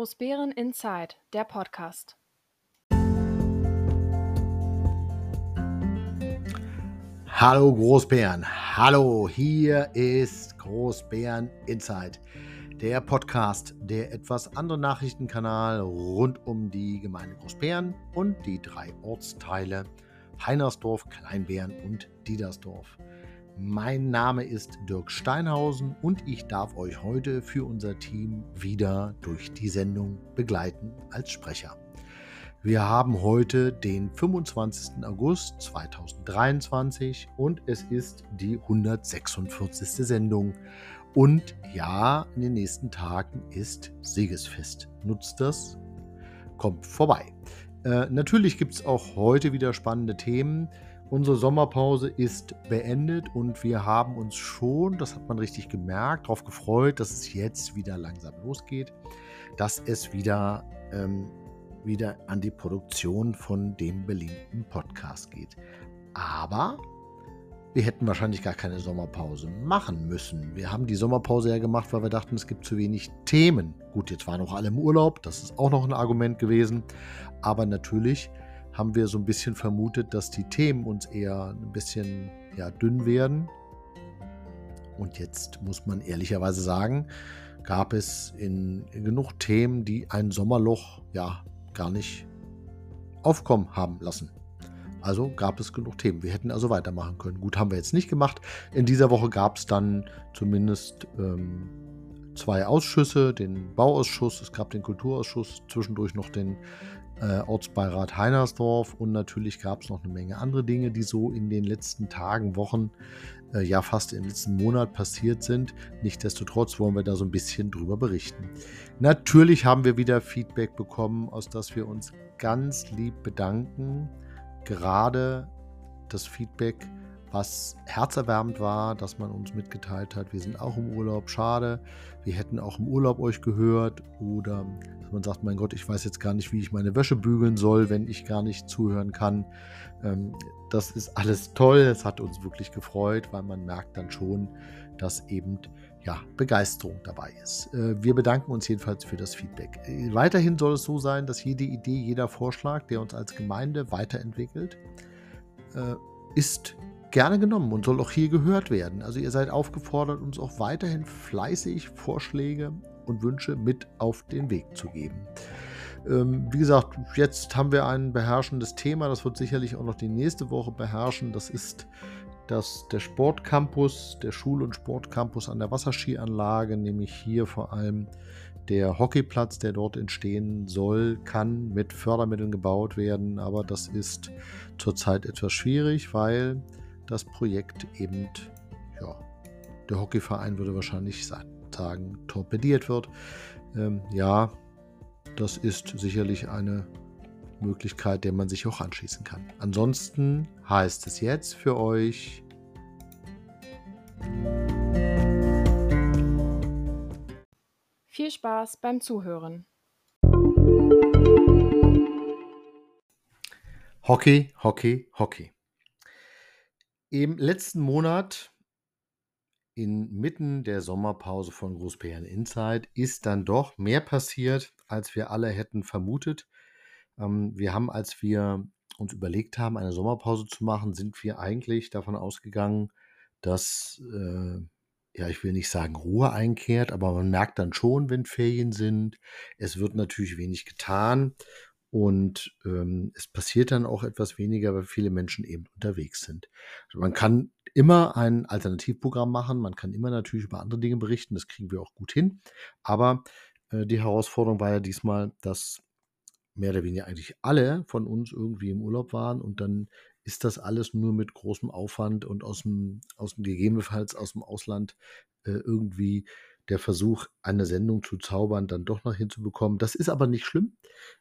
Großbären Inside, der Podcast. Hallo Großbären, hallo, hier ist Großbären Inside, der Podcast, der etwas andere Nachrichtenkanal rund um die Gemeinde Großbären und die drei Ortsteile Heinersdorf, Kleinbären und Diedersdorf. Mein Name ist Dirk Steinhausen und ich darf euch heute für unser Team wieder durch die Sendung begleiten als Sprecher. Wir haben heute den 25. August 2023 und es ist die 146. Sendung. Und ja, in den nächsten Tagen ist Siegesfest. Nutzt das, kommt vorbei. Äh, natürlich gibt es auch heute wieder spannende Themen. Unsere Sommerpause ist beendet und wir haben uns schon, das hat man richtig gemerkt, darauf gefreut, dass es jetzt wieder langsam losgeht, dass es wieder ähm, wieder an die Produktion von dem beliebten Podcast geht. Aber wir hätten wahrscheinlich gar keine Sommerpause machen müssen. Wir haben die Sommerpause ja gemacht, weil wir dachten, es gibt zu wenig Themen. Gut, jetzt waren auch alle im Urlaub, das ist auch noch ein Argument gewesen. Aber natürlich haben wir so ein bisschen vermutet, dass die Themen uns eher ein bisschen ja, dünn werden. Und jetzt muss man ehrlicherweise sagen, gab es in, genug Themen, die ein Sommerloch ja gar nicht aufkommen haben lassen. Also gab es genug Themen. Wir hätten also weitermachen können. Gut, haben wir jetzt nicht gemacht. In dieser Woche gab es dann zumindest ähm, zwei Ausschüsse, den Bauausschuss, es gab den Kulturausschuss, zwischendurch noch den äh, Ortsbeirat Heinersdorf und natürlich gab es noch eine Menge andere Dinge, die so in den letzten Tagen, Wochen, äh, ja fast im letzten Monat passiert sind. Nichtsdestotrotz wollen wir da so ein bisschen drüber berichten. Natürlich haben wir wieder Feedback bekommen, aus das wir uns ganz lieb bedanken. Gerade das Feedback, was herzerwärmend war, dass man uns mitgeteilt hat, wir sind auch im Urlaub, schade, wir hätten auch im Urlaub euch gehört oder dass man sagt, mein Gott, ich weiß jetzt gar nicht, wie ich meine Wäsche bügeln soll, wenn ich gar nicht zuhören kann. Ähm, das ist alles toll, es hat uns wirklich gefreut, weil man merkt dann schon, dass eben ja, Begeisterung dabei ist. Äh, wir bedanken uns jedenfalls für das Feedback. Äh, weiterhin soll es so sein, dass jede Idee, jeder Vorschlag, der uns als Gemeinde weiterentwickelt, äh, ist gerne genommen und soll auch hier gehört werden. Also ihr seid aufgefordert, uns auch weiterhin fleißig Vorschläge und Wünsche mit auf den Weg zu geben. Ähm, wie gesagt, jetzt haben wir ein beherrschendes Thema, das wird sicherlich auch noch die nächste Woche beherrschen. Das ist das, der Sportcampus, der Schul- und Sportcampus an der Wasserskianlage, nämlich hier vor allem der Hockeyplatz, der dort entstehen soll, kann mit Fördermitteln gebaut werden, aber das ist zurzeit etwas schwierig, weil das Projekt eben, ja, der Hockeyverein würde wahrscheinlich sagen, torpediert wird. Ähm, ja, das ist sicherlich eine Möglichkeit, der man sich auch anschließen kann. Ansonsten heißt es jetzt für euch. Viel Spaß beim Zuhören. Hockey, Hockey, Hockey. Im letzten Monat, inmitten der Sommerpause von Großbären Inside, ist dann doch mehr passiert, als wir alle hätten vermutet. Ähm, wir haben, als wir uns überlegt haben, eine Sommerpause zu machen, sind wir eigentlich davon ausgegangen, dass, äh, ja, ich will nicht sagen Ruhe einkehrt, aber man merkt dann schon, wenn Ferien sind. Es wird natürlich wenig getan und ähm, es passiert dann auch etwas weniger, weil viele Menschen eben unterwegs sind. Also man kann immer ein Alternativprogramm machen, man kann immer natürlich über andere Dinge berichten, das kriegen wir auch gut hin. Aber äh, die Herausforderung war ja diesmal, dass mehr oder weniger eigentlich alle von uns irgendwie im Urlaub waren und dann ist das alles nur mit großem Aufwand und aus dem, aus dem gegebenenfalls aus dem Ausland äh, irgendwie der Versuch, eine Sendung zu zaubern, dann doch noch hinzubekommen. Das ist aber nicht schlimm,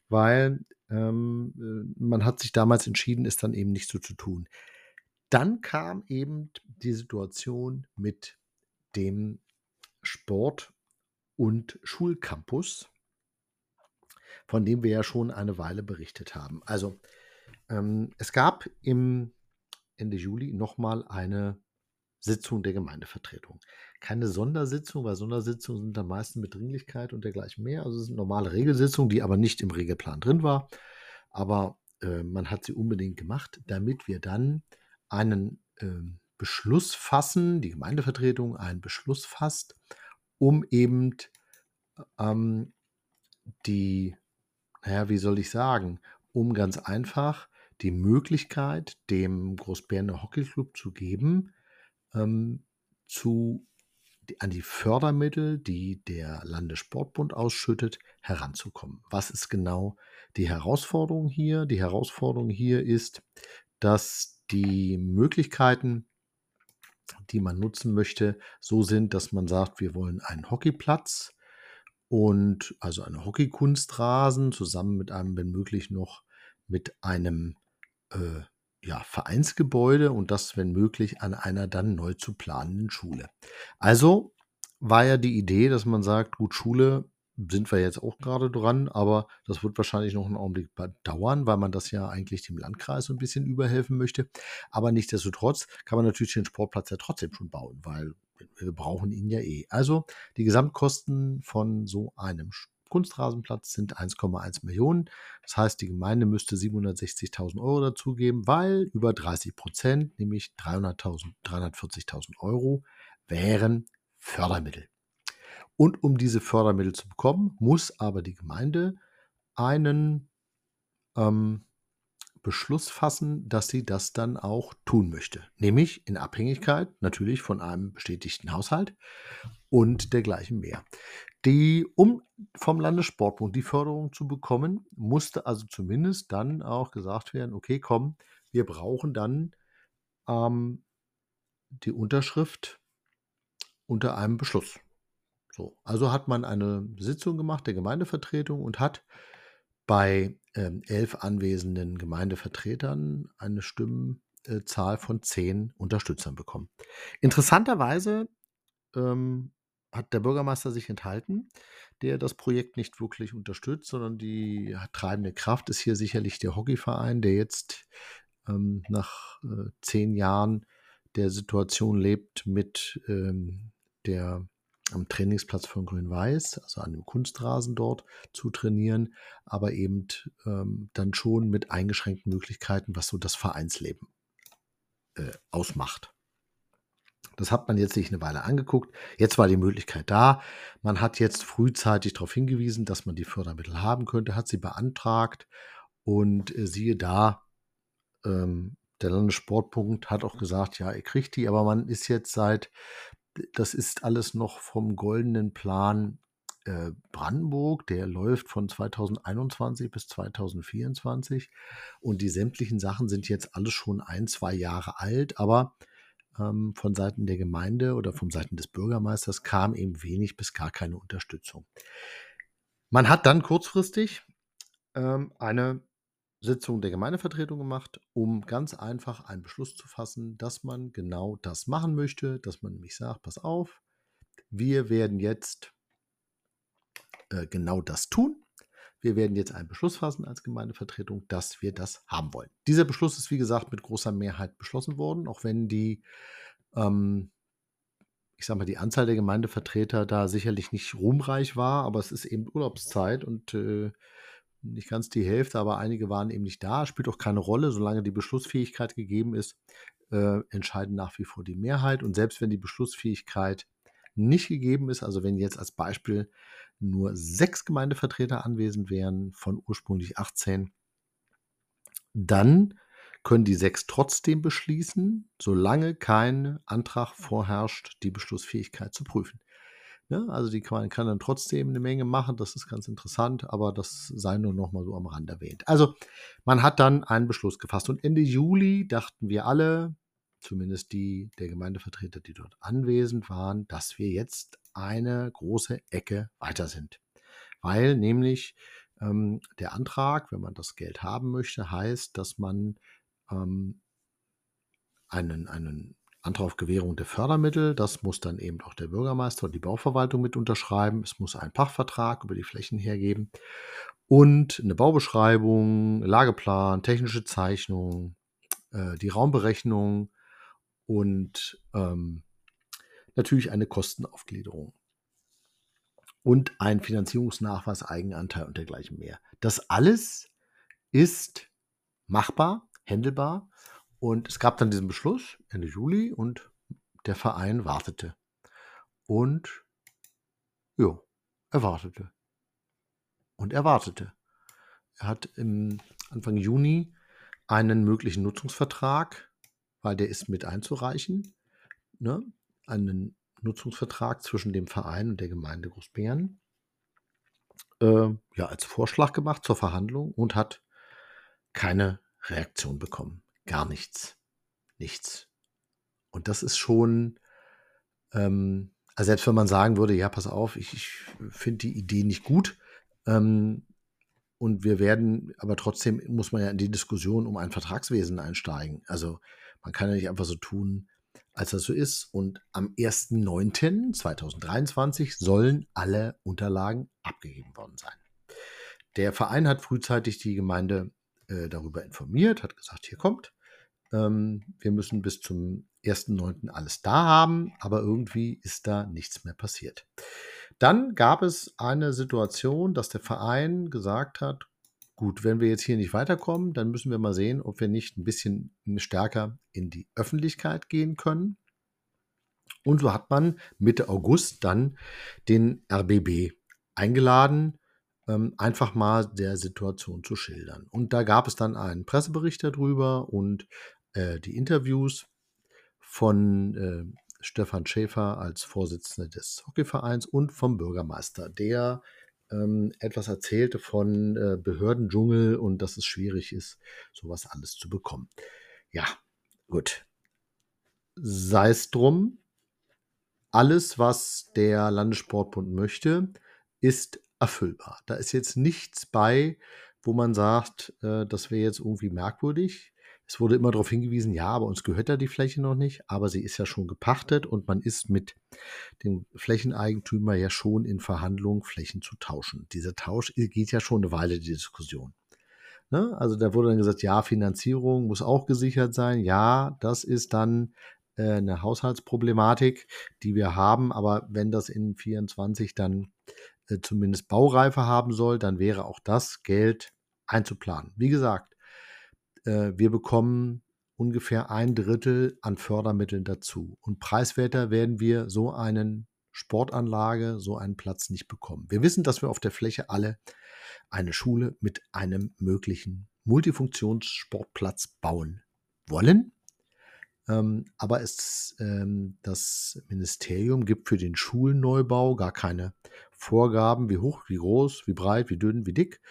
weil ähm, äh, man hat sich damals entschieden, es dann eben nicht so zu tun. Dann kam eben die Situation mit dem Sport- und Schulcampus von dem wir ja schon eine Weile berichtet haben. Also ähm, es gab im Ende Juli nochmal eine Sitzung der Gemeindevertretung. Keine Sondersitzung, weil Sondersitzungen sind am meisten mit Dringlichkeit und dergleichen mehr. Also es sind normale Regelsitzungen, die aber nicht im Regelplan drin war. Aber äh, man hat sie unbedingt gemacht, damit wir dann einen äh, Beschluss fassen, die Gemeindevertretung einen Beschluss fasst, um eben ähm, die, naja, wie soll ich sagen, um ganz einfach die Möglichkeit, dem Großbärener Hockeyclub zu geben, ähm, zu, an die Fördermittel, die der Landessportbund ausschüttet, heranzukommen. Was ist genau die Herausforderung hier? Die Herausforderung hier ist, dass die Möglichkeiten, die man nutzen möchte, so sind, dass man sagt, wir wollen einen Hockeyplatz und also eine Hockeykunstrasen zusammen mit einem, wenn möglich, noch mit einem äh, ja, Vereinsgebäude und das, wenn möglich, an einer dann neu zu planenden Schule. Also war ja die Idee, dass man sagt, gut, Schule sind wir jetzt auch gerade dran, aber das wird wahrscheinlich noch einen Augenblick dauern, weil man das ja eigentlich dem Landkreis so ein bisschen überhelfen möchte. Aber nichtsdestotrotz kann man natürlich den Sportplatz ja trotzdem schon bauen, weil wir brauchen ihn ja eh. Also die Gesamtkosten von so einem Kunstrasenplatz sind 1,1 Millionen. Das heißt, die Gemeinde müsste 760.000 Euro dazugeben, weil über 30 Prozent, nämlich 340.000 Euro, wären Fördermittel. Und um diese Fördermittel zu bekommen, muss aber die Gemeinde einen ähm, Beschluss fassen, dass sie das dann auch tun möchte. Nämlich in Abhängigkeit natürlich von einem bestätigten Haushalt und dergleichen mehr. Die, um vom Landessportbund die Förderung zu bekommen, musste also zumindest dann auch gesagt werden, okay, komm, wir brauchen dann ähm, die Unterschrift unter einem Beschluss. So, also hat man eine Sitzung gemacht der Gemeindevertretung und hat bei ähm, elf anwesenden Gemeindevertretern eine Stimmenzahl von zehn Unterstützern bekommen. Interessanterweise ähm, hat der Bürgermeister sich enthalten, der das Projekt nicht wirklich unterstützt, sondern die treibende Kraft ist hier sicherlich der Hockeyverein, der jetzt ähm, nach äh, zehn Jahren der Situation lebt mit ähm, der am Trainingsplatz von Grün-Weiß, also an dem Kunstrasen dort zu trainieren, aber eben ähm, dann schon mit eingeschränkten Möglichkeiten, was so das Vereinsleben äh, ausmacht. Das hat man jetzt sich eine Weile angeguckt. Jetzt war die Möglichkeit da. Man hat jetzt frühzeitig darauf hingewiesen, dass man die Fördermittel haben könnte, hat sie beantragt und äh, siehe da, ähm, der Landessportpunkt hat auch gesagt, ja, ihr kriegt die, aber man ist jetzt seit, das ist alles noch vom goldenen Plan äh, Brandenburg, der läuft von 2021 bis 2024 und die sämtlichen Sachen sind jetzt alle schon ein, zwei Jahre alt, aber ähm, von Seiten der Gemeinde oder von Seiten des Bürgermeisters kam eben wenig bis gar keine Unterstützung. Man hat dann kurzfristig ähm, eine Sitzung der Gemeindevertretung gemacht, um ganz einfach einen Beschluss zu fassen, dass man genau das machen möchte, dass man nämlich sagt, pass auf, wir werden jetzt äh, genau das tun. Wir werden jetzt einen Beschluss fassen als Gemeindevertretung, dass wir das haben wollen. Dieser Beschluss ist, wie gesagt, mit großer Mehrheit beschlossen worden, auch wenn die, ähm, ich sage mal, die Anzahl der Gemeindevertreter da sicherlich nicht ruhmreich war, aber es ist eben Urlaubszeit und äh, nicht ganz die Hälfte, aber einige waren eben nicht da. Spielt auch keine Rolle, solange die Beschlussfähigkeit gegeben ist, äh, entscheiden nach wie vor die Mehrheit. Und selbst wenn die Beschlussfähigkeit nicht gegeben ist, also wenn jetzt als Beispiel nur sechs Gemeindevertreter anwesend wären von ursprünglich 18, dann können die sechs trotzdem beschließen, solange kein Antrag vorherrscht, die Beschlussfähigkeit zu prüfen. Ja, ne, also die kann, kann, dann trotzdem eine Menge machen, das ist ganz interessant, aber das sei nur noch mal so am Rand erwähnt. Also man hat dann einen Beschluss gefasst und Ende Juli dachten wir alle, zumindest die der Gemeindevertreter, die dort anwesend waren, dass wir jetzt eine große Ecke weiter sind. Weil nämlich ähm, der Antrag, wenn man das Geld haben möchte, heißt, dass man ähm, einen, einen Antrag auf Gewährung der Fördermittel, das muss dann eben auch der Bürgermeister und die Bauverwaltung mit unterschreiben. Es muss einen Pachtvertrag über die Flächen hergeben und eine Baubeschreibung, Lageplan, technische Zeichnung, äh, die Raumberechnung und ähm, natürlich eine Kostenaufgliederung und ein Finanzierungsnachweis, Eigenanteil und dergleichen mehr. Das alles ist machbar, händelbar und es gab dann diesen Beschluss Ende Juli und der Verein wartete. Und ja, er wartete. Und er wartete. Er hat im Anfang Juni einen möglichen Nutzungsvertrag, weil der ist mit einzureichen, ne? einen Nutzungsvertrag zwischen dem Verein und der Gemeinde Großbären äh, ja, als Vorschlag gemacht zur Verhandlung und hat keine Reaktion bekommen. Gar nichts. Nichts. Und das ist schon, ähm, also selbst wenn man sagen würde, ja, pass auf, ich, ich finde die Idee nicht gut, ähm, und wir werden, aber trotzdem muss man ja in die Diskussion um ein Vertragswesen einsteigen. Also man kann ja nicht einfach so tun, als das so ist. Und am 1.9.2023 sollen alle Unterlagen abgegeben worden sein. Der Verein hat frühzeitig die Gemeinde äh, darüber informiert, hat gesagt, hier kommt, ähm, wir müssen bis zum 1.9. alles da haben, aber irgendwie ist da nichts mehr passiert. Dann gab es eine Situation, dass der Verein gesagt hat, gut, wenn wir jetzt hier nicht weiterkommen, dann müssen wir mal sehen, ob wir nicht ein bisschen stärker in die Öffentlichkeit gehen können. Und so hat man Mitte August dann den RBB eingeladen, ähm, einfach mal der Situation zu schildern. Und da gab es dann einen Pressebericht darüber und äh, die Interviews von äh, Stefan Schäfer als Vorsitzender des Hockeyvereins und vom Bürgermeister, der ähm, etwas erzählte von äh, Behördendschungel und dass es schwierig ist, sowas alles zu bekommen. Ja, gut. Sei es drum, alles, was der Landessportbund möchte, ist erfüllbar. Da ist jetzt nichts bei, wo man sagt, äh, das wäre jetzt irgendwie merkwürdig. Es wurde immer darauf hingewiesen, ja, aber uns gehört da die Fläche noch nicht, aber sie ist ja schon gepachtet und man ist mit dem Flächeneigentümer ja schon in Verhandlungen, Flächen zu tauschen. Dieser Tausch geht ja schon eine Weile, die Diskussion. Ne? Also da wurde dann gesagt, ja, Finanzierung muss auch gesichert sein. Ja, das ist dann äh, eine Haushaltsproblematik, die wir haben, aber wenn das in 24 dann äh, zumindest Baureife haben soll, dann wäre auch das Geld einzuplanen. Wie gesagt, äh, wir bekommen ungefähr ein Drittel an Fördermitteln dazu. Und preiswerter werden wir so einen Sportanlage, so einen Platz nicht bekommen. Wir wissen, dass wir auf der Fläche alle eine Schule mit einem möglichen Multifunktionssportplatz bauen wollen. Ähm, aber es, ähm, das Ministerium gibt für den Schulneubau gar keine Vorgaben, wie hoch, wie groß, wie breit, wie dünn, wie dick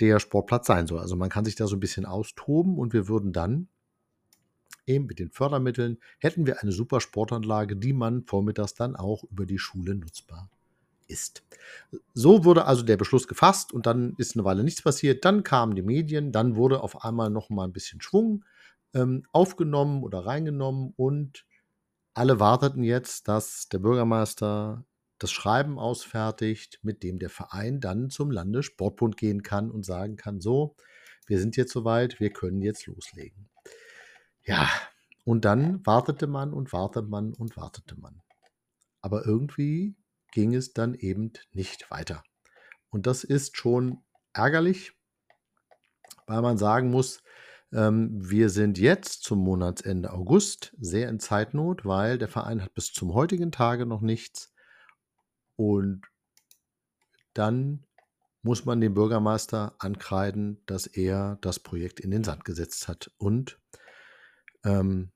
der Sportplatz sein soll. Also man kann sich da so ein bisschen austoben und wir würden dann eben mit den Fördermitteln hätten wir eine super Sportanlage, die man vormittags dann auch über die Schule nutzbar ist. So wurde also der Beschluss gefasst und dann ist eine Weile nichts passiert. Dann kamen die Medien, dann wurde auf einmal noch mal ein bisschen Schwung ähm, aufgenommen oder reingenommen und alle warteten jetzt, dass der Bürgermeister das Schreiben ausfertigt, mit dem der Verein dann zum Landessportbund gehen kann und sagen kann, so, wir sind jetzt soweit, wir können jetzt loslegen. Ja, und dann wartete man und wartete man und wartete man. Aber irgendwie ging es dann eben nicht weiter. Und das ist schon ärgerlich, weil man sagen muss, ähm, wir sind jetzt zum Monatsende August sehr in Zeitnot, weil der Verein hat bis zum heutigen Tage noch nichts und dann muss man dem Bürgermeister ankreiden, dass er das Projekt in den Sand gesetzt hat. Und ähm,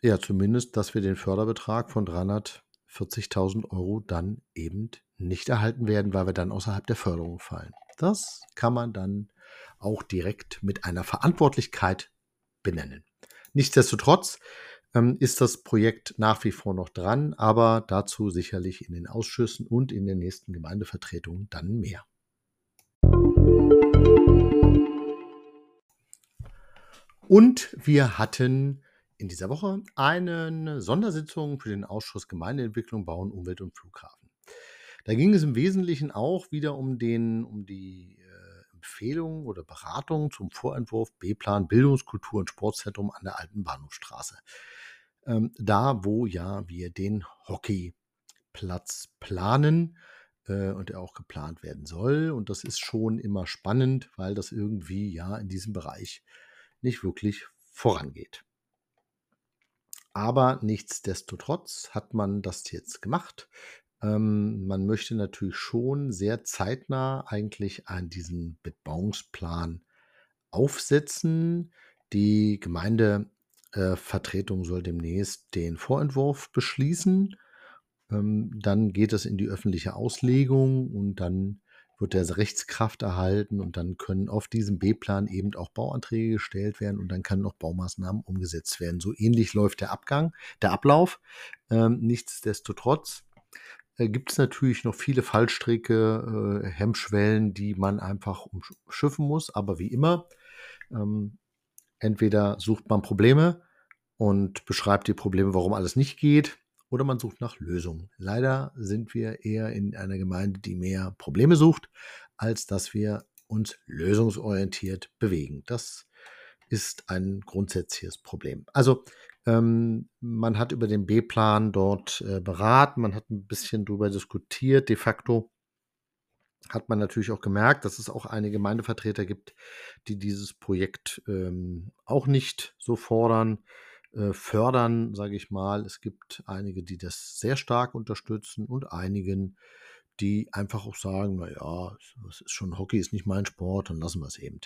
ja, zumindest, dass wir den Förderbetrag von 340.000 Euro dann eben nicht erhalten werden, weil wir dann außerhalb der Förderung fallen. Das kann man dann auch direkt mit einer Verantwortlichkeit benennen. Nichtsdestotrotz ähm, ist das Projekt nach wie vor noch dran, aber dazu sicherlich in den Ausschüssen und in den nächsten Gemeindevertretungen dann mehr. Und wir hatten in dieser Woche eine Sondersitzung für den Ausschuss Gemeindeentwicklung, Bauen, Umwelt und Flughafen. Da ging es im Wesentlichen auch wieder um, den, um die äh, Empfehlungen oder Beratungen zum Vorentwurf B-Plan Bildungskultur und Sportzentrum an der Alten Bahnhofstraße. Ähm, da wo ja wir den Hockeyplatz planen äh, und der auch geplant werden soll. Und das ist schon immer spannend, weil das irgendwie ja in diesem Bereich nicht wirklich vorangeht. Aber nichtsdestotrotz hat man das jetzt gemacht. Ähm, man möchte natürlich schon sehr zeitnah eigentlich an diesen Bebauungsplan aufsetzen. Die Gemeindevertretung äh, soll demnächst den Vorentwurf beschließen. Ähm, dann geht es in die öffentliche Auslegung und dann wird der Rechtskraft erhalten und dann können auf diesem B-Plan eben auch Bauanträge gestellt werden und dann können auch Baumaßnahmen umgesetzt werden. So ähnlich läuft der Abgang, der Ablauf. Ähm, nichtsdestotrotz äh, gibt es natürlich noch viele Fallstricke, äh, Hemmschwellen, die man einfach umschiffen muss. Aber wie immer, ähm, entweder sucht man Probleme und beschreibt die Probleme, warum alles nicht geht, oder man sucht nach Lösungen. Leider sind wir eher in einer Gemeinde, die mehr Probleme sucht, als dass wir uns lösungsorientiert bewegen. Das ist ein grundsätzliches Problem. Also ähm, man hat über den B-Plan dort äh, beraten, man hat ein bisschen darüber diskutiert. De facto hat man natürlich auch gemerkt, dass es auch einige Gemeindevertreter gibt, die dieses Projekt ähm, auch nicht so fordern, äh, fördern, sage ich mal. Es gibt einige, die das sehr stark unterstützen und einigen, die einfach auch sagen, naja, es ist schon Hockey, ist nicht mein Sport, dann lassen wir es eben.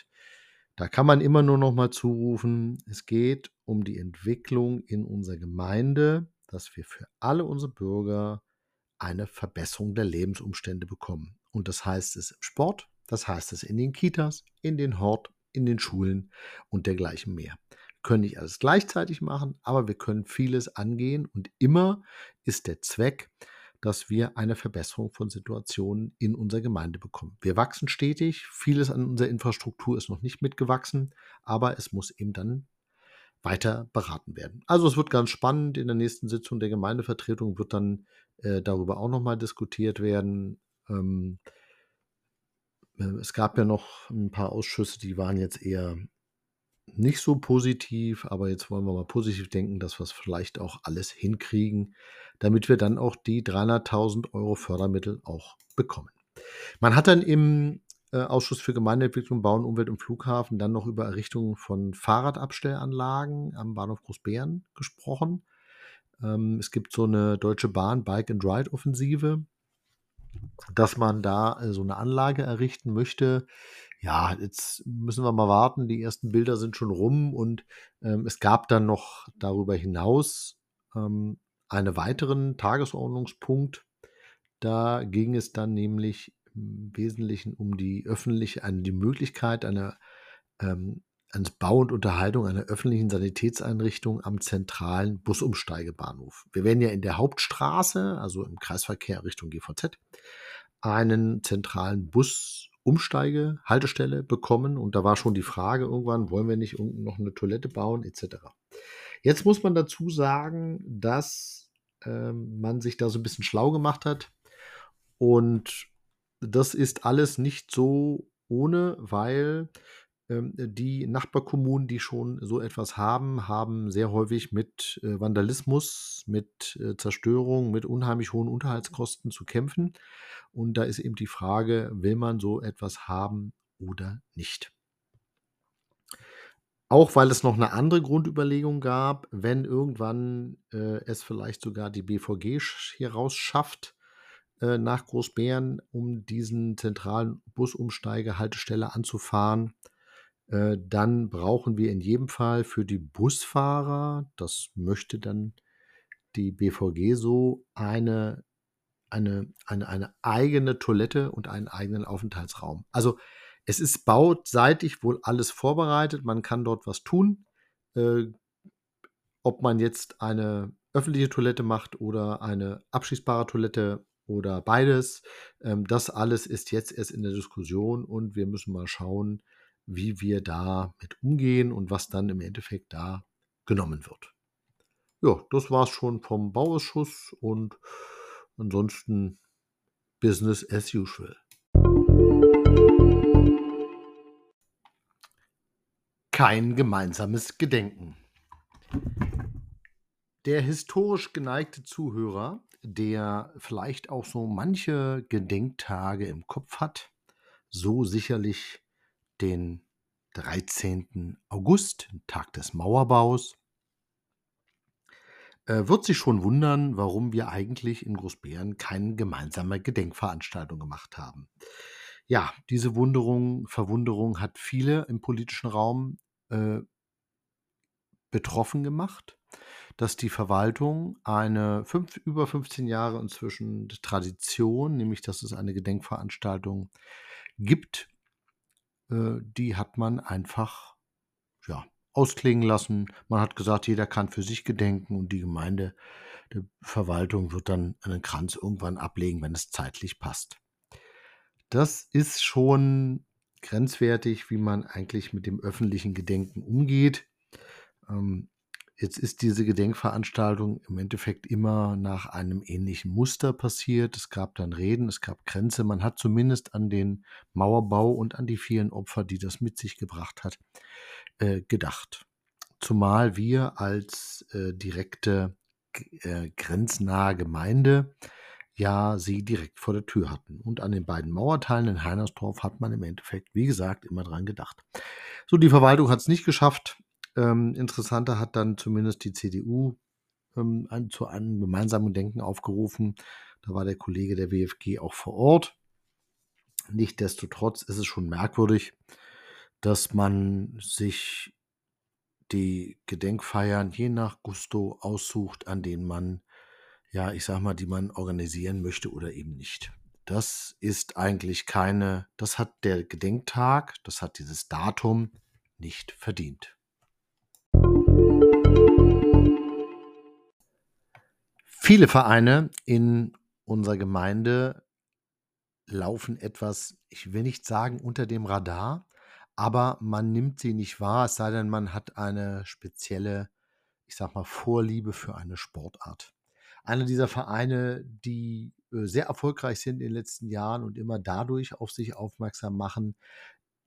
Da kann man immer nur noch mal zurufen, es geht um die Entwicklung in unserer Gemeinde, dass wir für alle unsere Bürger eine Verbesserung der Lebensumstände bekommen. Und das heißt es im Sport, das heißt es in den Kitas, in den Hort, in den Schulen und dergleichen mehr. Wir können nicht alles gleichzeitig machen, aber wir können vieles angehen und immer ist der Zweck, dass wir eine Verbesserung von Situationen in unserer Gemeinde bekommen. Wir wachsen stetig, vieles an unserer Infrastruktur ist noch nicht mitgewachsen, aber es muss eben dann weiter beraten werden. Also es wird ganz spannend. In der nächsten Sitzung der Gemeindevertretung wird dann äh, darüber auch nochmal diskutiert werden. Ähm, äh, es gab ja noch ein paar Ausschüsse, die waren jetzt eher nicht so positiv, aber jetzt wollen wir mal positiv denken, dass wir es vielleicht auch alles hinkriegen, damit wir dann auch die 300.000 Euro Fördermittel auch bekommen. Man hat dann im äh, Ausschuss für Gemeindeentwicklung, Bauen, Umwelt und Flughafen dann noch über Errichtung von Fahrradabstellanlagen am Bahnhof Großbären gesprochen. Ähm, es gibt so eine Deutsche Bahn Bike and Ride Offensive, dass man da äh, so eine Anlage errichten möchte, ja, jetzt müssen wir mal warten. Die ersten Bilder sind schon rum und ähm, es gab dann noch darüber hinaus ähm, einen weiteren Tagesordnungspunkt. Da ging es dann nämlich im Wesentlichen um die öffentliche, eine, die Möglichkeit einer ähm, ans Bau und Unterhaltung einer öffentlichen Sanitätseinrichtung am zentralen Busumsteigebahnhof. Wir werden ja in der Hauptstraße, also im Kreisverkehr Richtung GVZ, einen zentralen Bus Umsteigehaltestelle bekommen und da war schon die Frage irgendwann, wollen wir nicht noch eine Toilette bauen etc. Jetzt muss man dazu sagen, dass ähm, man sich da so ein bisschen schlau gemacht hat und das ist alles nicht so ohne, weil die Nachbarkommunen, die schon so etwas haben, haben sehr häufig mit äh, Vandalismus, mit äh, Zerstörung, mit unheimlich hohen Unterhaltskosten zu kämpfen. Und da ist eben die Frage, will man so etwas haben oder nicht? Auch weil es noch eine andere Grundüberlegung gab, wenn irgendwann äh, es vielleicht sogar die BVG hier raus schafft äh, nach Großbären, um diesen zentralen Busumsteigehaltestelle anzufahren, äh, dann brauchen wir in jedem Fall für die Busfahrer, das möchte dann die BVG so, eine eine, eine, eine eigene Toilette und einen eigenen Aufenthaltsraum. Also es ist bauseitig wohl alles vorbereitet, man kann dort was tun. Äh, ob man jetzt eine öffentliche Toilette macht oder eine abschließbare Toilette oder beides, ähm, das alles ist jetzt erst in der Diskussion und wir müssen mal schauen, wie wir da mit umgehen und was dann im Endeffekt da genommen wird. Ja, das war es schon vom Bauausschuss und Ansonsten Business as usual. Kein gemeinsames Gedenken. der historisch geneigte Zuhörer, der vielleicht auch so manche Gedenktage im Kopf hat, so sicherlich den 13. August, Tag des Mauerbaus, äh, wird sich schon wundern, warum wir eigentlich in Großbären keine gemeinsame Gedenkveranstaltung gemacht haben. Ja, diese Wunderung, Verwunderung hat viele im politischen Raum äh, betroffen gemacht, dass die Verwaltung eine fünf, über 15 Jahre inzwischen Tradition, nämlich dass es eine Gedenkveranstaltung gibt, äh, die hat man einfach ja, ausklingen lassen. Man hat gesagt, jeder kann für sich gedenken und die Gemeinde, die Verwaltung wird dann einen Kranz irgendwann ablegen, wenn es zeitlich passt. Das ist schon grenzwertig, wie man eigentlich mit dem öffentlichen Gedenken umgeht. Ähm, jetzt ist diese Gedenkveranstaltung im Endeffekt immer nach einem ähnlichen Muster passiert. Es gab dann Reden, es gab Grenze. Man hat zumindest an den Mauerbau und an die vielen Opfer, die das mit sich gebracht hat, äh, gedacht. Zumal wir als äh, direkte äh, grenznahe Gemeinde ja sie direkt vor der Tür hatten. Und an den beiden Mauerteilen in Heinersdorf hat man im Endeffekt, wie gesagt, immer dran gedacht. So, die Verwaltung hat es nicht geschafft. Ähm, interessanter hat dann zumindest die CDU ähm, ein, zu einem gemeinsamen Denken aufgerufen. Da war der Kollege der WFG auch vor Ort. Nichtsdestotrotz ist es schon merkwürdig, dass man sich die Gedenkfeiern je nach Gusto aussucht, an denen man, ja, ich sag mal, die man organisieren möchte oder eben nicht. Das ist eigentlich keine, das hat der Gedenktag, das hat dieses Datum nicht verdient. Viele Vereine in unserer Gemeinde laufen etwas, ich will nicht sagen unter dem Radar, aber man nimmt sie nicht wahr, es sei denn, man hat eine spezielle, ich sag mal, Vorliebe für eine Sportart. Einer dieser Vereine, die äh, sehr erfolgreich sind in den letzten Jahren und immer dadurch auf sich aufmerksam machen,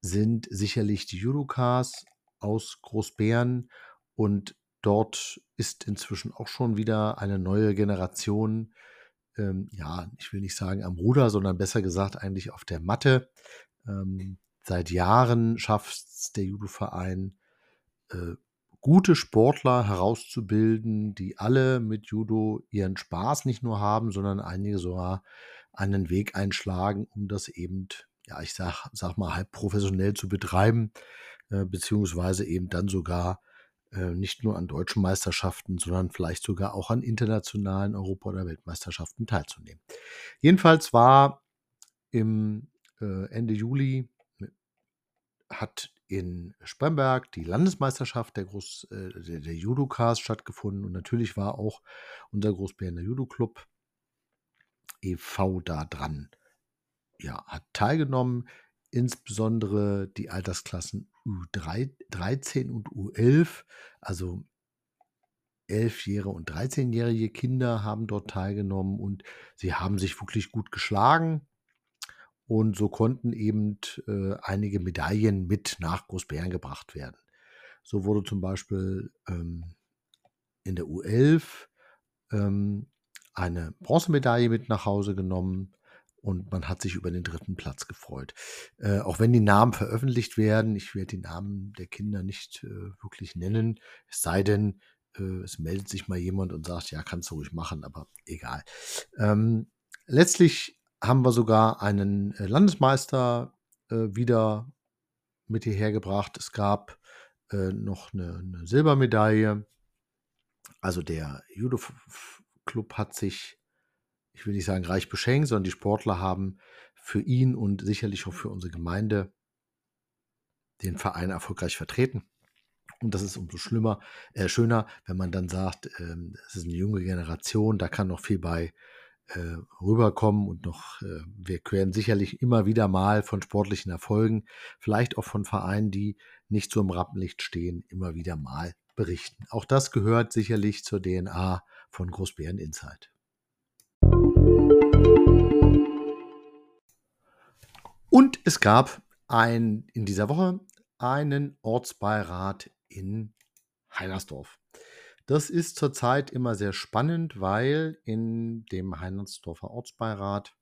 sind sicherlich die Judokas aus Großbären und dort ist inzwischen auch schon wieder eine neue Generation, ähm, ja, ich will nicht sagen am Ruder, sondern besser gesagt eigentlich auf der Matte. Ähm, Seit Jahren schafft es der Judo-Verein, äh, gute Sportler herauszubilden, die alle mit Judo ihren Spaß nicht nur haben, sondern einige sogar einen Weg einschlagen, um das eben, ja, ich sag, sag mal, halb professionell zu betreiben, äh, beziehungsweise eben dann sogar nicht nur an deutschen Meisterschaften, sondern vielleicht sogar auch an internationalen Europa- oder Weltmeisterschaften teilzunehmen. Jedenfalls war im äh, Ende Juli hat in Spremberg die Landesmeisterschaft der, Groß, äh, der, der Judokas stattgefunden und natürlich war auch unser Großbärener Judo-Club e.V. da dran. Ja, hat teilgenommen, insbesondere die Altersklassen U13 und U11, also 11-jährige und 13-jährige Kinder haben dort teilgenommen und sie haben sich wirklich gut geschlagen. Und so konnten eben äh, einige Medaillen mit nach Großbären gebracht werden. So wurde zum Beispiel ähm, in der U11 ähm, eine Bronzemedaille mit nach Hause genommen und man hat sich über den dritten Platz gefreut. Äh, auch wenn die Namen veröffentlicht werden, ich werde die Namen der Kinder nicht äh, wirklich nennen, es sei denn, äh, es meldet sich mal jemand und sagt, ja, kannst du ruhig machen, aber egal. Ähm, letztlich haben wir sogar einen äh, Landesmeister äh, wieder mit hierher gebracht. Es gab äh, noch eine, eine, Silbermedaille. Also der Judo-Club hat sich, ich will nicht sagen reich beschenkt, sondern die Sportler haben für ihn und sicherlich auch für unsere Gemeinde den Verein erfolgreich vertreten. Und das ist umso schlimmer, äh, schöner, wenn man dann sagt, ähm, es ist eine junge Generation, da kann noch viel bei äh, rüberkommen und noch, äh, wir werden sicherlich immer wieder mal von sportlichen Erfolgen, vielleicht auch von Vereinen, die nicht so im Rappenlicht stehen, immer wieder mal berichten. Auch das gehört sicherlich zur DNA von Großbären Insight. Und es gab ein, in dieser Woche einen Ortsbeirat in Heinersdorf. Das ist zurzeit immer sehr spannend, weil in dem Heinersdorfer Ortsbeirat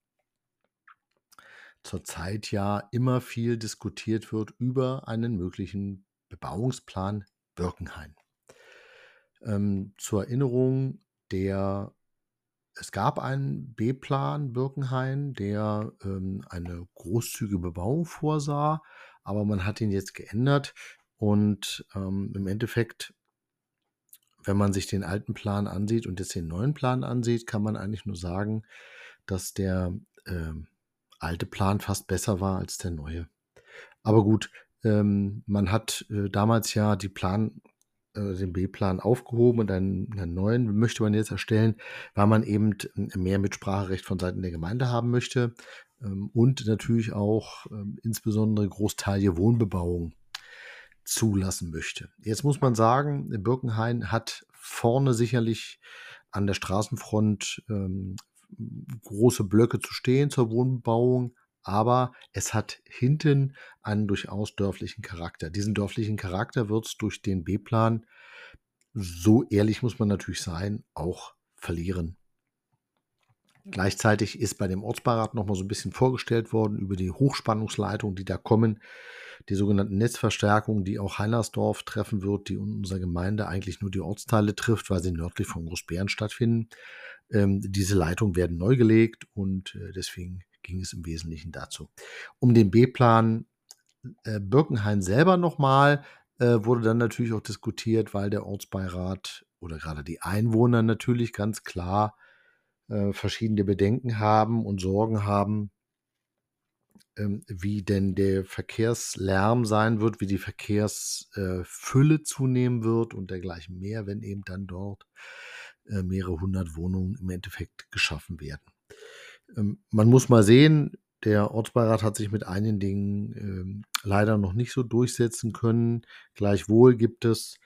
zurzeit ja immer viel diskutiert wird über einen möglichen Bebauungsplan Birkenhain. Ähm, zur Erinnerung, der es gab einen B-Plan Birkenhain, der ähm, eine großzügige Bebauung vorsah, aber man hat ihn jetzt geändert und ähm, im Endeffekt, wenn man sich den alten Plan ansieht und jetzt den neuen Plan ansieht, kann man eigentlich nur sagen, dass der ähm, alte Plan fast besser war als der neue. Aber gut, ähm, man hat äh, damals ja die Plan, äh, den B-Plan aufgehoben und einen, einen, neuen möchte man jetzt erstellen, weil man eben mehr Mitspracherecht von Seiten der Gemeinde haben möchte ähm, und natürlich auch ähm, insbesondere großteilige Wohnbebauung zulassen möchte. Jetzt muss man sagen, Birkenhain hat vorne sicherlich an der Straßenfront ähm, große Blöcke zu stehen zur Wohnbebauung, aber es hat hinten einen durchaus dörflichen Charakter. Diesen dörflichen Charakter wird es durch den B-Plan, so ehrlich muss man natürlich sein, auch verlieren. Gleichzeitig ist bei dem Ortsbeirat nochmal so ein bisschen vorgestellt worden über die Hochspannungsleitungen, die da kommen, die sogenannten Netzverstärkungen, die auch Heinersdorf treffen wird, die in unserer Gemeinde eigentlich nur die Ortsteile trifft, weil sie nördlich von Großbären stattfinden. Ähm, diese Leitungen werden neu gelegt und äh, deswegen ging es im Wesentlichen dazu. Um den B-Plan äh, Birkenhain selber nochmal äh, wurde dann natürlich auch diskutiert, weil der Ortsbeirat oder gerade die Einwohner natürlich ganz klar äh, verschiedene Bedenken haben und Sorgen haben, ähm, wie denn der Verkehrslärm sein wird, wie die Verkehrsfülle äh, zunehmen wird und dergleichen mehr, wenn eben dann dort äh, mehrere hundert Wohnungen im Endeffekt geschaffen werden. Ähm, man muss mal sehen, der Ortsbeirat hat sich mit einigen Dingen ähm, leider noch nicht so durchsetzen können. Gleichwohl gibt es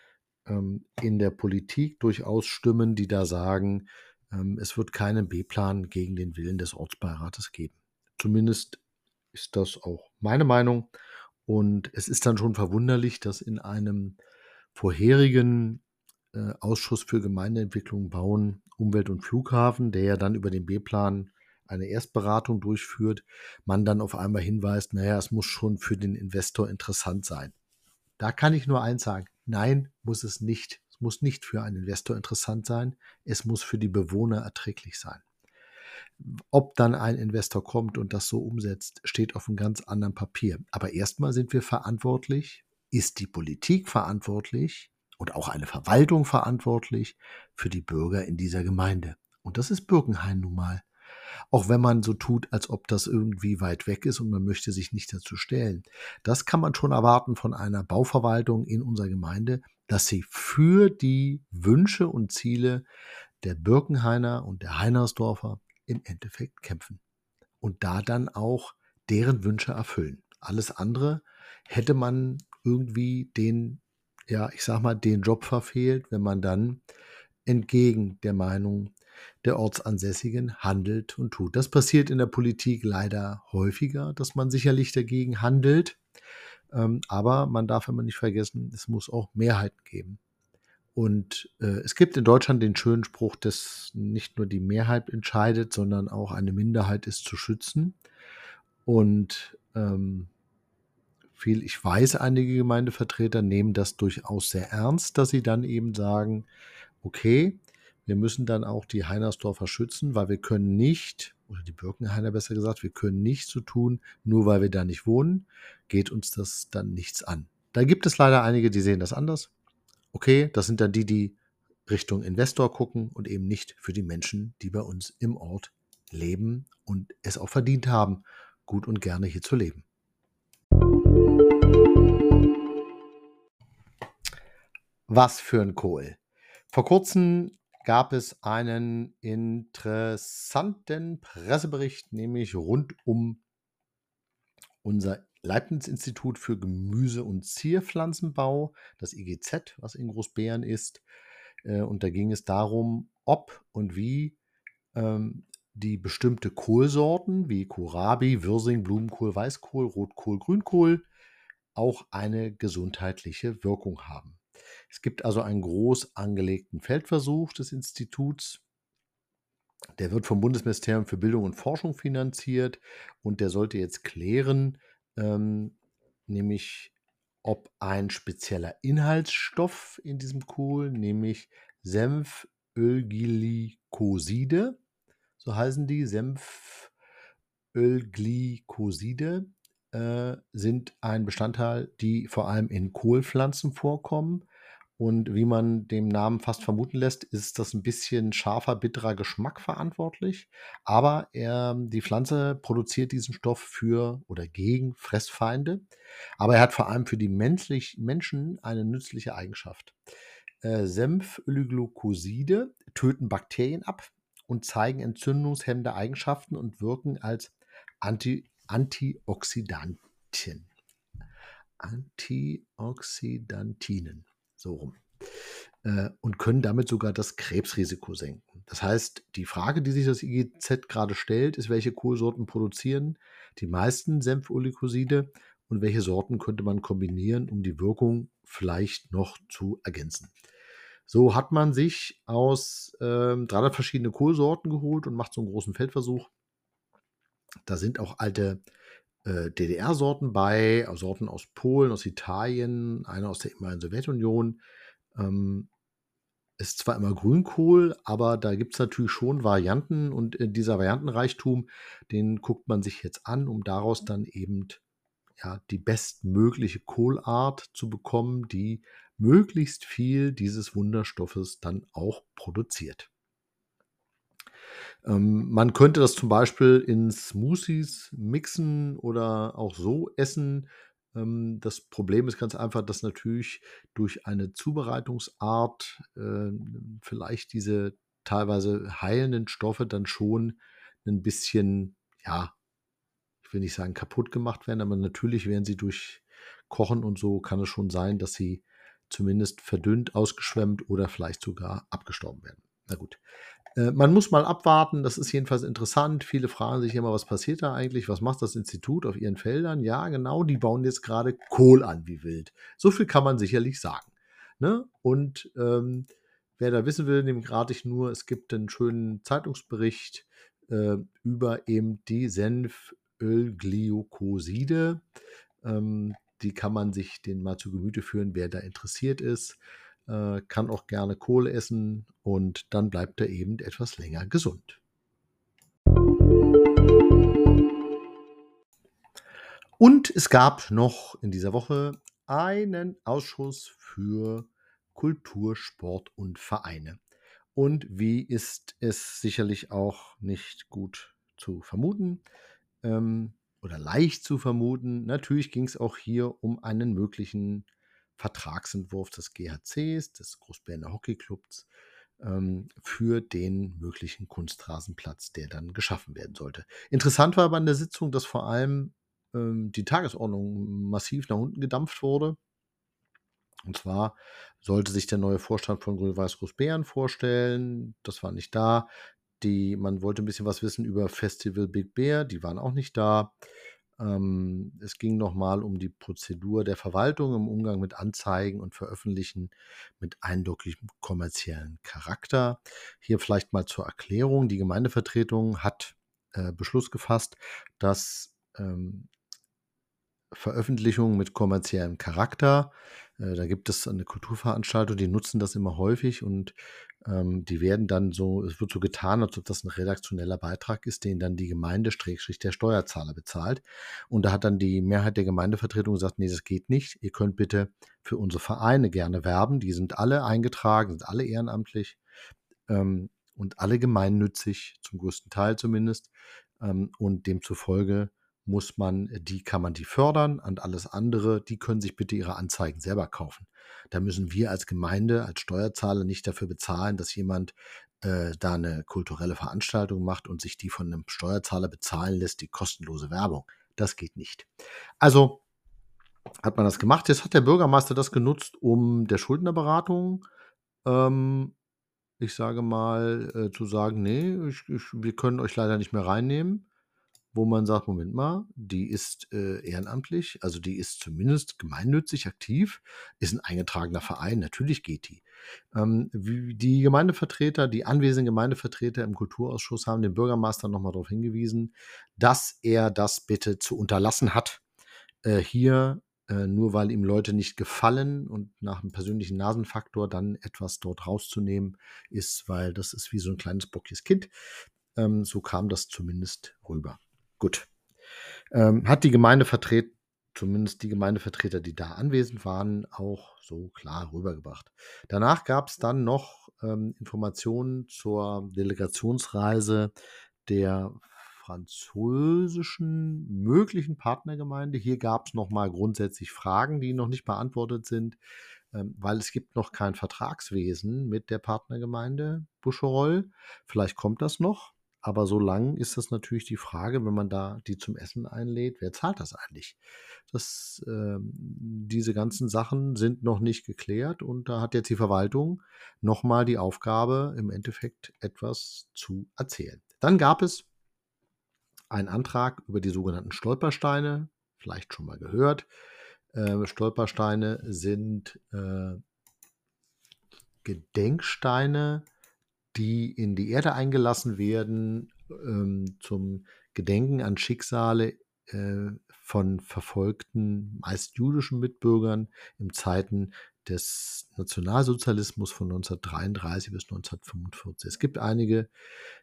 ähm, in der Politik durchaus Stimmen, die da sagen, es wird keinen B-Plan gegen den Willen des Ortsbeirates geben. Zumindest ist das auch meine Meinung. Und es ist dann schon verwunderlich, dass in einem vorherigen äh, Ausschuss für Gemeindeentwicklung, Bauen, Umwelt und Flughafen, der ja dann über den B-Plan eine Erstberatung durchführt, man dann auf einmal hinweist, naja, es muss schon für den Investor interessant sein. Da kann ich nur eins sagen, nein, muss es nicht. Es muss nicht für einen Investor interessant sein, es muss für die Bewohner erträglich sein. Ob dann ein Investor kommt und das so umsetzt, steht auf einem ganz anderen Papier. Aber erstmal sind wir verantwortlich, ist die Politik verantwortlich und auch eine Verwaltung verantwortlich für die Bürger in dieser Gemeinde. Und das ist Birkenhain nun mal. Auch wenn man so tut, als ob das irgendwie weit weg ist und man möchte sich nicht dazu stellen. Das kann man schon erwarten von einer Bauverwaltung in unserer Gemeinde, dass sie für die Wünsche und Ziele der Birkenhainer und der Heinersdorfer im Endeffekt kämpfen. Und da dann auch deren Wünsche erfüllen. Alles andere hätte man irgendwie den, ja, ich sag mal, den Job verfehlt, wenn man dann entgegen der Meinung der Ortsansässigen handelt und tut. Das passiert in der Politik leider häufiger, dass man sicherlich dagegen handelt. Ähm, aber man darf immer nicht vergessen, es muss auch Mehrheiten geben. Und äh, es gibt in Deutschland den schönen Spruch, dass nicht nur die Mehrheit entscheidet, sondern auch eine Minderheit ist zu schützen. Und ähm, viel, ich weiß, einige Gemeindevertreter nehmen das durchaus sehr ernst, dass sie dann eben sagen, okay, wir müssen dann auch die Heinersdorfer schützen, weil wir können nicht, oder die Birkenhainer besser gesagt, wir können nicht so tun, nur weil wir da nicht wohnen, geht uns das dann nichts an. Da gibt es leider einige, die sehen das anders. Okay, das sind dann die, die Richtung Investor gucken und eben nicht für die Menschen, die bei uns im Ort leben und es auch verdient haben, gut und gerne hier zu leben. Was für ein Kohl. Vor kurzem gab es einen interessanten Pressebericht, nämlich rund um unser Leibniz-Institut für Gemüse- und Zierpflanzenbau, das IGZ, was in Großbären ist. Äh, und da ging es darum, ob und wie ähm, die bestimmte Kohlsorten wie Kohlrabi, Wirsing, Blumenkohl, Weißkohl, Rotkohl, Grünkohl auch eine gesundheitliche Wirkung haben. Es gibt also einen groß angelegten Feldversuch des Instituts. Der wird vom Bundesministerium für Bildung und Forschung finanziert und der sollte jetzt klären, ähm, nämlich ob ein spezieller Inhaltsstoff in diesem Kohl, nämlich Senfölglycoside, so heißen die, Senfölglycoside, äh, sind ein Bestandteil, die vor allem in Kohlpflanzen vorkommen. Und wie man dem Namen fast vermuten lässt, ist das ein bisschen scharfer, bitterer Geschmack verantwortlich. Aber er, die Pflanze produziert diesen Stoff für oder gegen Fressfeinde. Aber er hat vor allem für die menschlich, Menschen eine nützliche Eigenschaft. Äh, Senfölglycoside töten Bakterien ab und zeigen entzündungshemmende Eigenschaften und wirken als Anti Antioxidantien. Antioxidantinen, so rum. Äh, und können damit sogar das Krebsrisiko senken. Das heißt, die Frage, die sich das IGZ gerade stellt, ist, welche Kohlsorten produzieren die meisten Senfolikosid und welche Sorten könnte man kombinieren, um die Wirkung vielleicht noch zu ergänzen. So hat man sich aus ähm, 300 verschiedene Kohlsorten geholt und macht so einen großen Feldversuch da sind auch alte äh, DDR-Sorten bei, Sorten aus Polen, aus Italien, eine aus der ehemaligen Sowjetunion. Ähm, ist zwar immer Grünkohl, aber da gibt es natürlich schon Varianten und in dieser Variantenreichtum, den guckt man sich jetzt an, um daraus dann eben ja, die bestmögliche Kohlart zu bekommen, die möglichst viel dieses Wunderstoffes dann auch produziert. Ähm, man könnte das zum Beispiel in Smoothies mixen oder auch so essen. Ähm, das Problem ist ganz einfach, dass natürlich durch eine Zubereitungsart äh, vielleicht diese teilweise heilenden Stoffe dann schon ein bisschen, ja, ich will nicht sagen kaputt gemacht werden, aber natürlich werden sie durch Kochen und so kann es schon sein, dass sie zumindest verdünnt, ausgeschwemmt oder vielleicht sogar abgestorben werden. Na gut. Äh, man muss mal abwarten, das ist jedenfalls interessant. Viele fragen sich immer, was passiert da eigentlich? Was macht das Institut auf ihren Feldern? Ja, genau, die bauen jetzt gerade Kohl an wie wild. So viel kann man sicherlich sagen. Ne? Und ähm, wer da wissen will, dem rate ich nur, es gibt einen schönen Zeitungsbericht äh, über eben die Senfölglycoside. Ähm, die kann man sich den mal zu Gemüte führen, wer da interessiert ist äh, kann auch gerne Kohle essen und dann bleibt er eben etwas länger gesund. Und es gab noch in dieser Woche einen Ausschuss für Kultur, Sport und Vereine. Und wie ist es sicherlich auch nicht gut zu vermuten ähm, oder leicht zu vermuten, natürlich ging es auch hier um einen möglichen Vertragsentwurf des GHCs, des Großberner Hockeyclubs, ähm, für den möglichen Kunstrasenplatz, der dann geschaffen werden sollte. Interessant war aber an der Sitzung, dass vor allem ähm, die Tagesordnung massiv nach unten gedampft wurde. Und zwar sollte sich der neue Vorstand von Grün-Weiß Großbären vorstellen. Das war nicht da. Die, man wollte ein bisschen was wissen über Festival Big Bear. Die waren auch nicht da. Ähm, es ging nochmal um die Prozedur der Verwaltung im Umgang mit Anzeigen und Veröffentlichen mit eindeutigem kommerziellen Charakter. Hier vielleicht mal zur Erklärung. Die Gemeindevertretung hat äh, Beschluss gefasst, dass ähm, Veröffentlichungen mit kommerziellem Charakter, da gibt es eine Kulturveranstaltung, die nutzen das immer häufig und ähm, die werden dann so, es wird so getan, als ob das ein redaktioneller Beitrag ist, den dann die Gemeinde, Schrägstrich der Steuerzahler bezahlt. Und da hat dann die Mehrheit der Gemeindevertretung gesagt, nee, das geht nicht. Ihr könnt bitte für unsere Vereine gerne werben. Die sind alle eingetragen, sind alle ehrenamtlich ähm, und alle gemeinnützig, zum größten Teil zumindest. Ähm, und demzufolge muss man, die kann man die fördern und alles andere, die können sich bitte ihre Anzeigen selber kaufen. Da müssen wir als Gemeinde, als Steuerzahler nicht dafür bezahlen, dass jemand äh, da eine kulturelle Veranstaltung macht und sich die von einem Steuerzahler bezahlen lässt, die kostenlose Werbung. Das geht nicht. Also hat man das gemacht. Jetzt hat der Bürgermeister das genutzt, um der Schuldnerberatung, ähm, ich sage mal, äh, zu sagen, nee, ich, ich, wir können euch leider nicht mehr reinnehmen. Wo man sagt, Moment mal, die ist äh, ehrenamtlich, also die ist zumindest gemeinnützig aktiv, ist ein eingetragener Verein, natürlich geht die. Ähm, die Gemeindevertreter, die anwesenden Gemeindevertreter im Kulturausschuss haben den Bürgermeister nochmal darauf hingewiesen, dass er das bitte zu unterlassen hat, äh, hier äh, nur weil ihm Leute nicht gefallen und nach einem persönlichen Nasenfaktor dann etwas dort rauszunehmen ist, weil das ist wie so ein kleines bockiges Kind. Ähm, so kam das zumindest rüber. Gut. Ähm, hat die Gemeinde vertreten, zumindest die Gemeindevertreter, die da anwesend waren, auch so klar rübergebracht. Danach gab es dann noch ähm, Informationen zur Delegationsreise der französischen möglichen Partnergemeinde. Hier gab es nochmal grundsätzlich Fragen, die noch nicht beantwortet sind, ähm, weil es gibt noch kein Vertragswesen mit der Partnergemeinde Buscherol. Vielleicht kommt das noch. Aber so lang ist das natürlich die Frage, wenn man da die zum Essen einlädt, wer zahlt das eigentlich? Das, äh, diese ganzen Sachen sind noch nicht geklärt und da hat jetzt die Verwaltung nochmal die Aufgabe, im Endeffekt etwas zu erzählen. Dann gab es einen Antrag über die sogenannten Stolpersteine, vielleicht schon mal gehört. Äh, Stolpersteine sind äh, Gedenksteine, die in die Erde eingelassen werden ähm, zum Gedenken an Schicksale äh, von verfolgten, meist jüdischen Mitbürgern in Zeiten des Nationalsozialismus von 1933 bis 1945. Es gibt einige,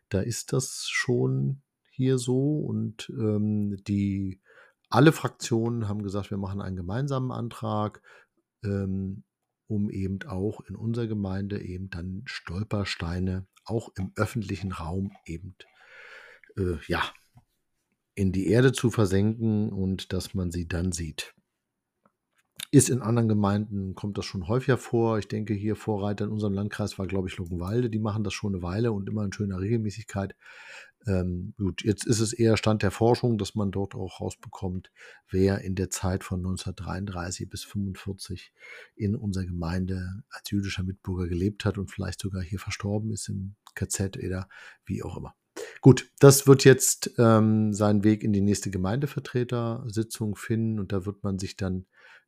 da ist das schon hier so und ähm, die alle Fraktionen haben gesagt, wir machen einen gemeinsamen Antrag. Ähm, um eben auch in unserer Gemeinde eben dann Stolpersteine auch im öffentlichen Raum eben äh, ja in die Erde zu versenken und dass man sie dann sieht. Ist in anderen Gemeinden, kommt das schon häufiger vor. Ich denke, hier Vorreiter in unserem Landkreis war, glaube ich, Luckenwalde. Die machen das schon eine Weile und immer in schöner Regelmäßigkeit. Ähm, gut, jetzt ist es eher Stand der Forschung, dass man dort auch rausbekommt, wer in der Zeit von 1933 bis 1945 in unserer Gemeinde als jüdischer Mitbürger gelebt hat und vielleicht sogar hier verstorben ist im KZ oder wie auch immer. Gut, das wird jetzt ähm, seinen Weg in die nächste Gemeindevertretersitzung finden und da wird man sich dann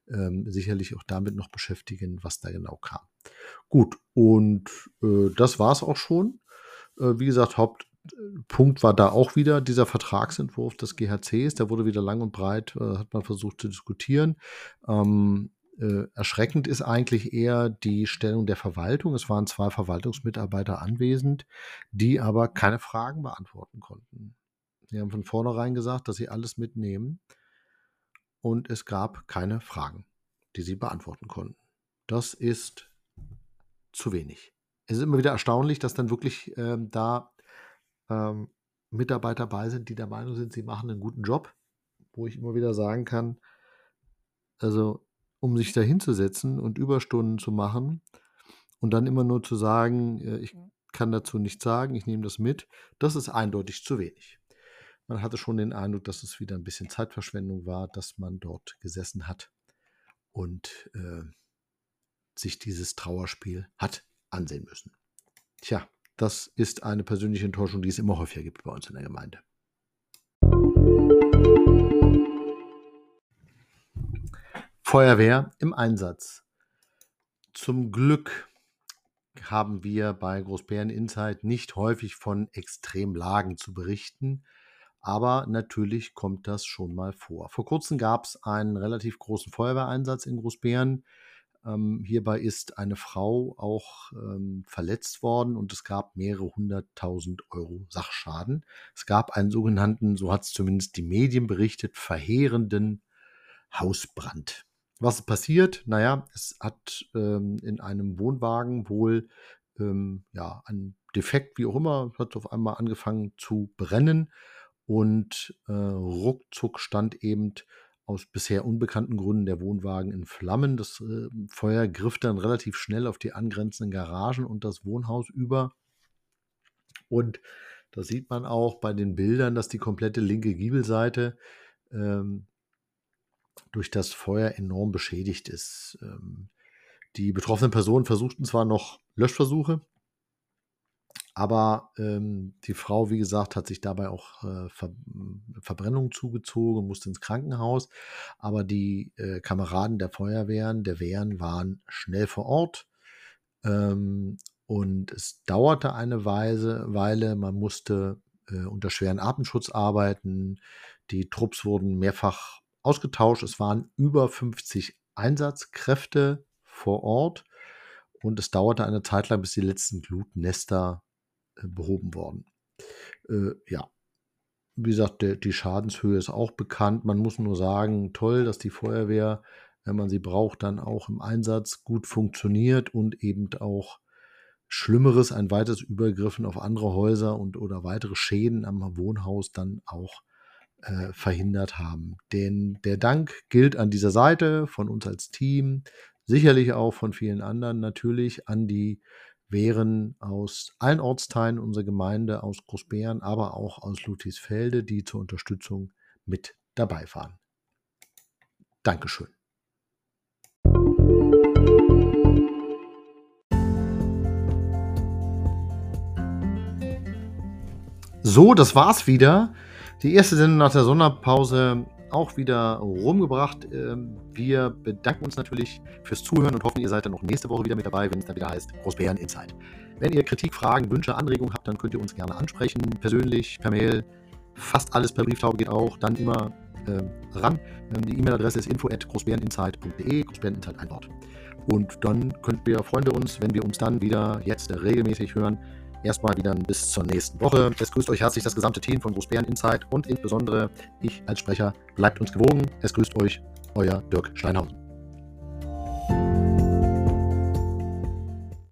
ähm, sicherlich auch damit noch beschäftigen, was da genau kam. Gut, und äh, das war es auch schon. Äh, wie gesagt, Haupt, Punkt war da auch wieder dieser Vertragsentwurf des GHCs. Der wurde wieder lang und breit, äh, hat man versucht zu diskutieren. Ähm, äh, erschreckend ist eigentlich eher die Stellung der Verwaltung. Es waren zwei Verwaltungsmitarbeiter anwesend, die aber keine Fragen beantworten konnten. Sie haben von vornherein gesagt, dass sie alles mitnehmen und es gab keine Fragen, die sie beantworten konnten. Das ist zu wenig. Es ist immer wieder erstaunlich, dass dann wirklich ähm, da ähm, Mitarbeiter bei sind, die der Meinung sind, sie machen einen guten Job, wo ich immer wieder sagen kann, also um sich da hinzusetzen und Überstunden zu machen und dann immer nur zu sagen, äh, ich kann dazu nichts sagen, ich nehme das mit, das ist eindeutig zu wenig. Man hatte schon den Eindruck, dass es wieder ein bisschen Zeitverschwendung war, dass man dort gesessen hat und äh, sich dieses Trauerspiel hat ansehen müssen. Tja, das ist eine persönliche Enttäuschung, die es immer häufiger gibt bei uns in der Gemeinde. Feuerwehr im Einsatz. Zum Glück haben wir bei Großbären Insight nicht häufig von Extremlagen zu berichten, aber natürlich kommt das schon mal vor. Vor kurzem gab es einen relativ großen Feuerwehreinsatz in Großbären. Ähm, hierbei ist eine Frau auch ähm, verletzt worden und es gab mehrere hunderttausend Euro Sachschaden. Es gab einen sogenannten, so hat es zumindest die Medien berichtet, verheerenden Hausbrand. Was ist passiert? Naja, es hat ähm, in einem Wohnwagen wohl ähm, ja, ein Defekt, wie auch immer, hat auf einmal angefangen zu brennen und äh, ruckzuck stand eben aus bisher unbekannten Gründen der Wohnwagen in Flammen. Das äh, Feuer griff dann relativ schnell auf die angrenzenden Garagen und das Wohnhaus über. Und da sieht man auch bei den Bildern, dass die komplette linke Giebelseite ähm, durch das Feuer enorm beschädigt ist. Ähm, die betroffenen Personen versuchten zwar noch Löschversuche, aber ähm, die Frau, wie gesagt, hat sich dabei auch äh, Ver Verbrennung zugezogen und musste ins Krankenhaus. Aber die äh, Kameraden der Feuerwehren, der Wehren waren schnell vor Ort. Ähm, und es dauerte eine Weise, Weile. Man musste äh, unter schweren Atemschutz arbeiten. Die Trupps wurden mehrfach ausgetauscht. Es waren über 50 Einsatzkräfte vor Ort. Und es dauerte eine Zeit lang, bis die letzten Glutnester behoben worden. Äh, ja, wie gesagt, der, die Schadenshöhe ist auch bekannt. Man muss nur sagen, toll, dass die Feuerwehr, wenn man sie braucht, dann auch im Einsatz gut funktioniert und eben auch Schlimmeres, ein weiteres Übergriffen auf andere Häuser und oder weitere Schäden am Wohnhaus dann auch äh, verhindert haben. Denn der Dank gilt an dieser Seite von uns als Team, sicherlich auch von vielen anderen natürlich an die wären aus allen Ortsteilen unserer Gemeinde, aus Großbären, aber auch aus Ludwigsfelde, die zur Unterstützung mit dabei waren. Dankeschön. So, das war's wieder. Die erste Sendung nach der Sonderpause auch wieder rumgebracht. Ähm, wir bedanken uns natürlich fürs Zuhören und hoffen, ihr seid dann auch nächste Woche wieder mit dabei, wenn es dann wieder heißt Großbären Insight. Wenn ihr Kritik, Fragen, Wünsche, Anregungen habt, dann könnt ihr uns gerne ansprechen, persönlich, per Mail. Fast alles per Brieftaube geht auch. Dann immer äh, ran. Ähm, die E-Mail-Adresse ist info@großbäreninsight.de. Großbäreninsight ein Wort. Und dann könnt wir Freunde uns, wenn wir uns dann wieder jetzt regelmäßig hören, erstmal wieder bis zur nächsten Woche. Es grüßt euch herzlich das gesamte Team von Großbären Insight und insbesondere ich als Sprecher. Bleibt uns gewogen. Es grüßt euch euer Dirk Steinhausen.